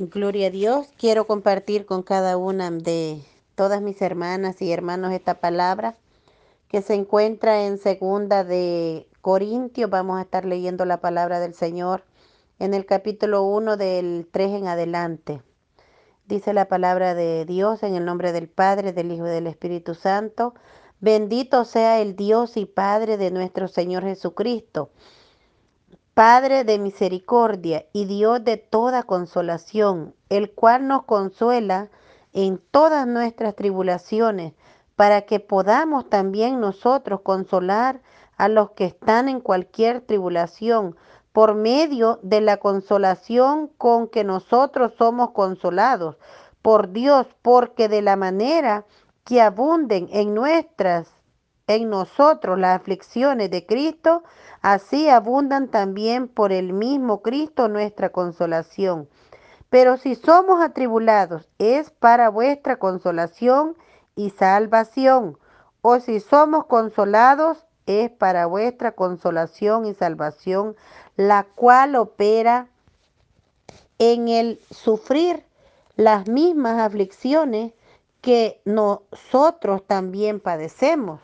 Gloria a Dios. Quiero compartir con cada una de todas mis hermanas y hermanos esta palabra que se encuentra en segunda de Corintios. Vamos a estar leyendo la palabra del Señor en el capítulo 1 del 3 en adelante. Dice la palabra de Dios en el nombre del Padre, del Hijo y del Espíritu Santo. Bendito sea el Dios y Padre de nuestro Señor Jesucristo Padre de misericordia y Dios de toda consolación, el cual nos consuela en todas nuestras tribulaciones, para que podamos también nosotros consolar a los que están en cualquier tribulación, por medio de la consolación con que nosotros somos consolados. Por Dios, porque de la manera que abunden en nuestras en nosotros las aflicciones de Cristo, así abundan también por el mismo Cristo nuestra consolación. Pero si somos atribulados, es para vuestra consolación y salvación. O si somos consolados, es para vuestra consolación y salvación, la cual opera en el sufrir las mismas aflicciones que nosotros también padecemos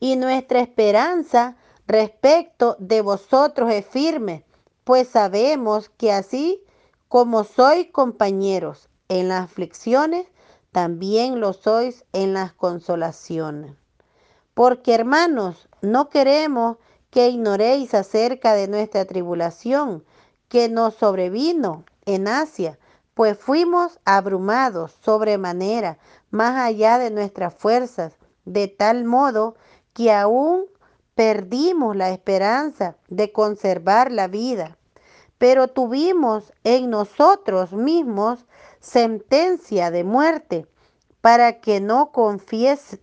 y nuestra esperanza respecto de vosotros es firme, pues sabemos que así como sois compañeros en las aflicciones, también lo sois en las consolaciones. Porque hermanos, no queremos que ignoréis acerca de nuestra tribulación que nos sobrevino en Asia, pues fuimos abrumados sobremanera, más allá de nuestras fuerzas, de tal modo que aún perdimos la esperanza de conservar la vida, pero tuvimos en nosotros mismos sentencia de muerte para que no confies,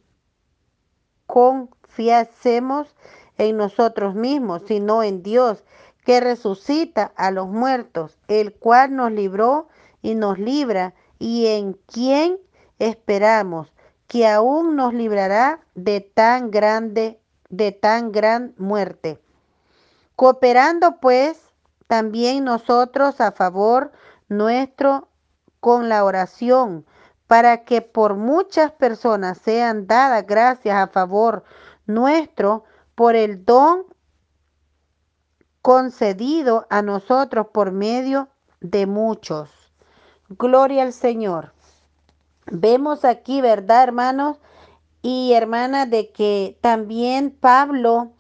confiásemos en nosotros mismos, sino en Dios, que resucita a los muertos, el cual nos libró y nos libra, y en quien esperamos que aún nos librará de tan grande, de tan gran muerte. Cooperando pues también nosotros a favor nuestro con la oración, para que por muchas personas sean dadas gracias a favor nuestro por el don concedido a nosotros por medio de muchos. Gloria al Señor. Vemos aquí, ¿verdad, hermanos y hermanas, de que también Pablo,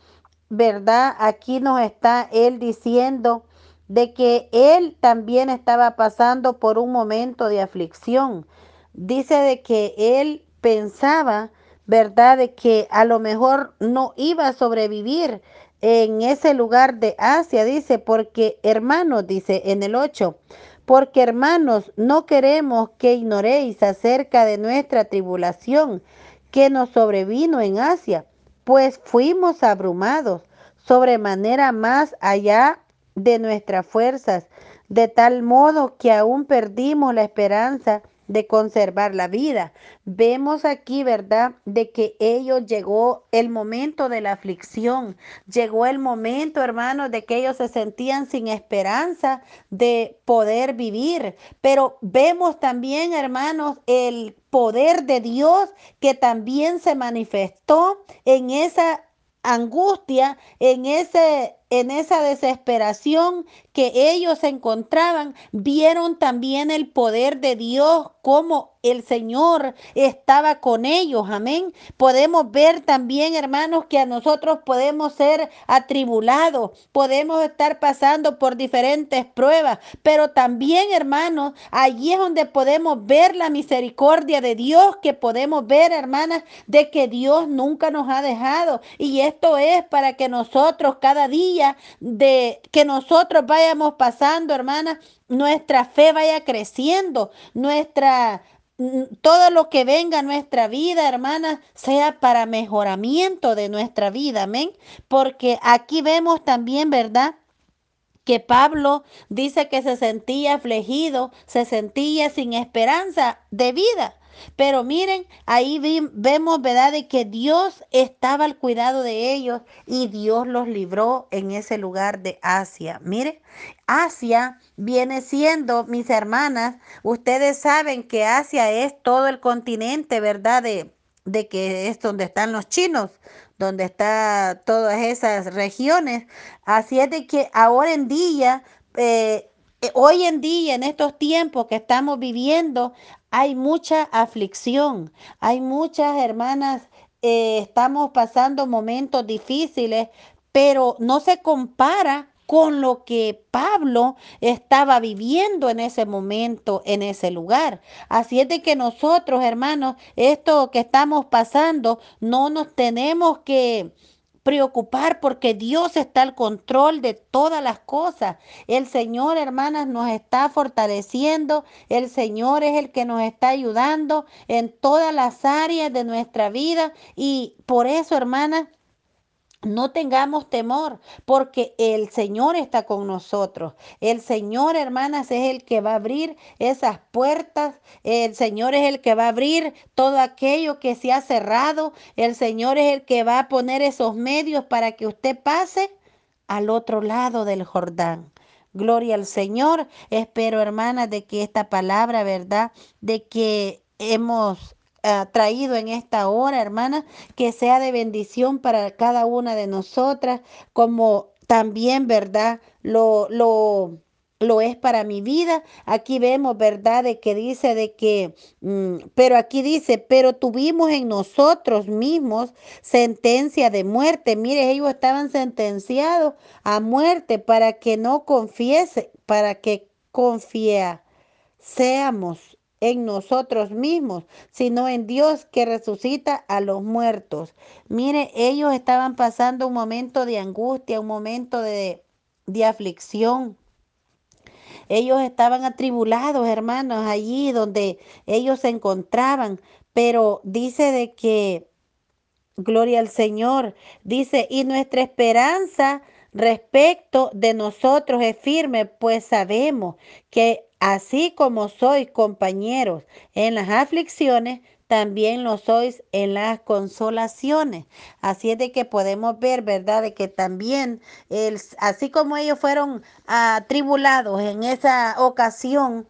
¿verdad? Aquí nos está él diciendo de que él también estaba pasando por un momento de aflicción. Dice de que él pensaba, ¿verdad? De que a lo mejor no iba a sobrevivir en ese lugar de Asia, dice, porque hermanos, dice en el 8, porque hermanos, no queremos que ignoréis acerca de nuestra tribulación que nos sobrevino en Asia, pues fuimos abrumados sobremanera más allá de nuestras fuerzas, de tal modo que aún perdimos la esperanza de conservar la vida. Vemos aquí, ¿verdad?, de que ellos llegó el momento de la aflicción, llegó el momento, hermanos, de que ellos se sentían sin esperanza de poder vivir. Pero vemos también, hermanos, el poder de Dios que también se manifestó en esa angustia, en ese en esa desesperación que ellos encontraban, vieron también el poder de Dios, como el Señor estaba con ellos. Amén. Podemos ver también, hermanos, que a nosotros podemos ser atribulados, podemos estar pasando por diferentes pruebas, pero también, hermanos, allí es donde podemos ver la misericordia de Dios, que podemos ver, hermanas, de que Dios nunca nos ha dejado. Y esto es para que nosotros cada día de que nosotros vayamos pasando, hermana, nuestra fe vaya creciendo, nuestra mm, todo lo que venga a nuestra vida, hermana, sea para mejoramiento de nuestra vida, amén. Porque aquí vemos también, ¿verdad? Que Pablo dice que se sentía afligido, se sentía sin esperanza de vida. Pero miren, ahí vemos, ¿verdad?, de que Dios estaba al cuidado de ellos y Dios los libró en ese lugar de Asia. Miren, Asia viene siendo, mis hermanas, ustedes saben que Asia es todo el continente, ¿verdad?, de, de que es donde están los chinos donde está todas esas regiones. Así es de que ahora en día eh, eh, hoy en día, en estos tiempos que estamos viviendo, hay mucha aflicción, hay muchas hermanas, eh, estamos pasando momentos difíciles, pero no se compara con lo que Pablo estaba viviendo en ese momento, en ese lugar. Así es de que nosotros, hermanos, esto que estamos pasando, no nos tenemos que preocupar porque Dios está al control de todas las cosas. El Señor, hermanas, nos está fortaleciendo. El Señor es el que nos está ayudando en todas las áreas de nuestra vida. Y por eso, hermanas, no tengamos temor, porque el Señor está con nosotros. El Señor, hermanas, es el que va a abrir esas puertas. El Señor es el que va a abrir todo aquello que se ha cerrado. El Señor es el que va a poner esos medios para que usted pase al otro lado del Jordán. Gloria al Señor. Espero, hermanas, de que esta palabra, ¿verdad? De que hemos traído en esta hora, hermana, que sea de bendición para cada una de nosotras, como también, ¿verdad? Lo, lo, lo es para mi vida. Aquí vemos, ¿verdad? De que dice de que, mm, pero aquí dice, pero tuvimos en nosotros mismos sentencia de muerte. Mire, ellos estaban sentenciados a muerte para que no confiese, para que confía, seamos en nosotros mismos, sino en Dios que resucita a los muertos. Mire, ellos estaban pasando un momento de angustia, un momento de, de aflicción. Ellos estaban atribulados, hermanos, allí donde ellos se encontraban, pero dice de que, gloria al Señor, dice, y nuestra esperanza respecto de nosotros es firme, pues sabemos que así como sois compañeros en las aflicciones, también lo sois en las consolaciones. Así es de que podemos ver, ¿verdad? De que también, el, así como ellos fueron atribulados en esa ocasión,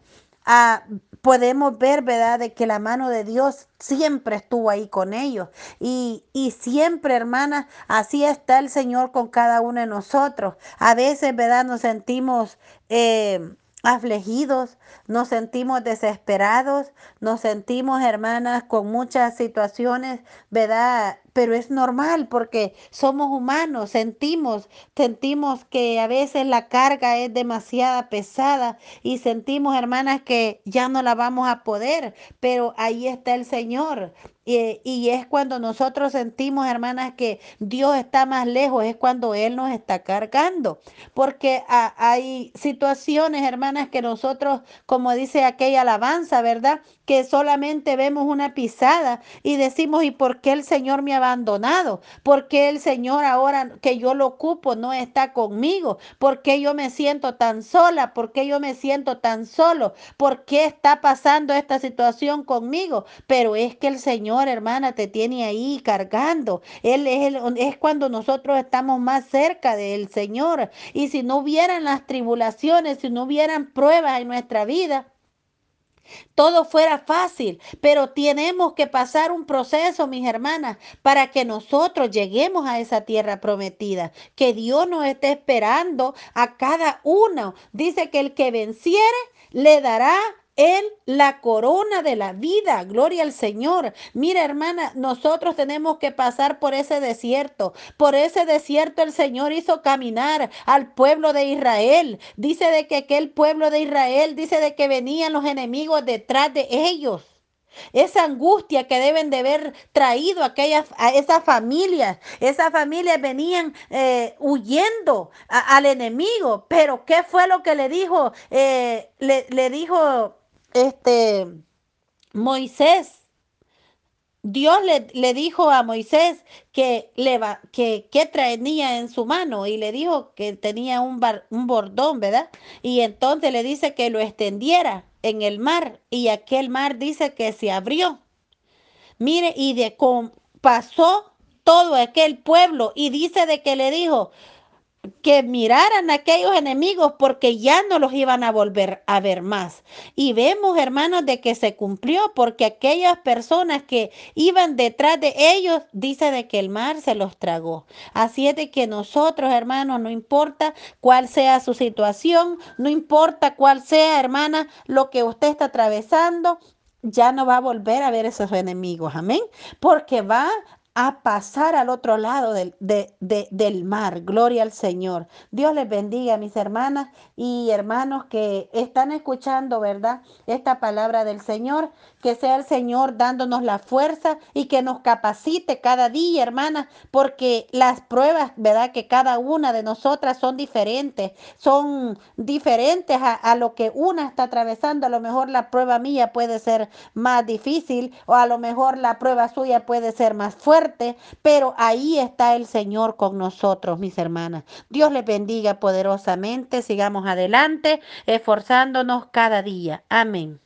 a, podemos ver, ¿verdad?, de que la mano de Dios siempre estuvo ahí con ellos. Y, y siempre, hermanas, así está el Señor con cada uno de nosotros. A veces, ¿verdad?, nos sentimos... Eh, afligidos, nos sentimos desesperados, nos sentimos, hermanas, con muchas situaciones, ¿verdad? Pero es normal porque somos humanos, sentimos, sentimos que a veces la carga es demasiada pesada y sentimos, hermanas, que ya no la vamos a poder, pero ahí está el Señor y, es cuando nosotros sentimos, hermanas, que Dios está más lejos, es cuando Él nos está cargando. Porque hay situaciones, hermanas, que nosotros, como dice aquella alabanza, ¿verdad? Que solamente vemos una pisada y decimos, ¿y por qué el Señor me ha abandonado? ¿Por qué el Señor ahora que yo lo ocupo no está conmigo? ¿Por qué yo me siento tan sola? ¿Por qué yo me siento tan solo? ¿Por qué está pasando esta situación conmigo? Pero es que el Señor hermana, te tiene ahí cargando. Él es, es cuando nosotros estamos más cerca del Señor. Y si no hubieran las tribulaciones, si no hubieran pruebas en nuestra vida, todo fuera fácil, pero tenemos que pasar un proceso, mis hermanas, para que nosotros lleguemos a esa tierra prometida, que Dios nos esté esperando a cada uno. Dice que el que venciere le dará él la corona de la vida. Gloria al Señor. Mira, hermana, nosotros tenemos que pasar por ese desierto. Por ese desierto el Señor hizo caminar al pueblo de Israel. Dice de que aquel pueblo de Israel, dice de que venían los enemigos detrás de ellos. Esa angustia que deben de haber traído aquellas, a esas familias. Esas familias venían eh, huyendo al enemigo. Pero ¿qué fue lo que le dijo? Eh, le, le dijo este Moisés, Dios le, le, dijo a Moisés que, le va, que, que traía en su mano y le dijo que tenía un, un bordón, ¿verdad? Y entonces le dice que lo extendiera en el mar y aquel mar dice que se abrió. Mire, y de con, pasó todo aquel pueblo y dice de que le dijo, que miraran aquellos enemigos porque ya no los iban a volver a ver más. Y vemos, hermanos, de que se cumplió porque aquellas personas que iban detrás de ellos, dice de que el mar se los tragó. Así es de que nosotros, hermanos, no importa cuál sea su situación, no importa cuál sea, hermana, lo que usted está atravesando, ya no va a volver a ver esos enemigos, amén, porque va a pasar al otro lado del, del, mar. Gloria al Señor. Dios les bendiga, mis hermanas y hermanos que están escuchando, ¿verdad? Esta palabra del Señor. Que sea el Señor dándonos la fuerza y que nos capacite cada día, hermanas, porque las pruebas, ¿verdad? Que cada una de nosotras son diferentes, son diferentes a, lo que una está atravesando. A lo mejor la prueba mía puede ser más difícil o a lo mejor la prueba suya puede ser más pero ahí está el Señor con nosotros, mis hermanas. Dios les bendiga poderosamente. Sigamos adelante, esforzándonos cada día. Amén.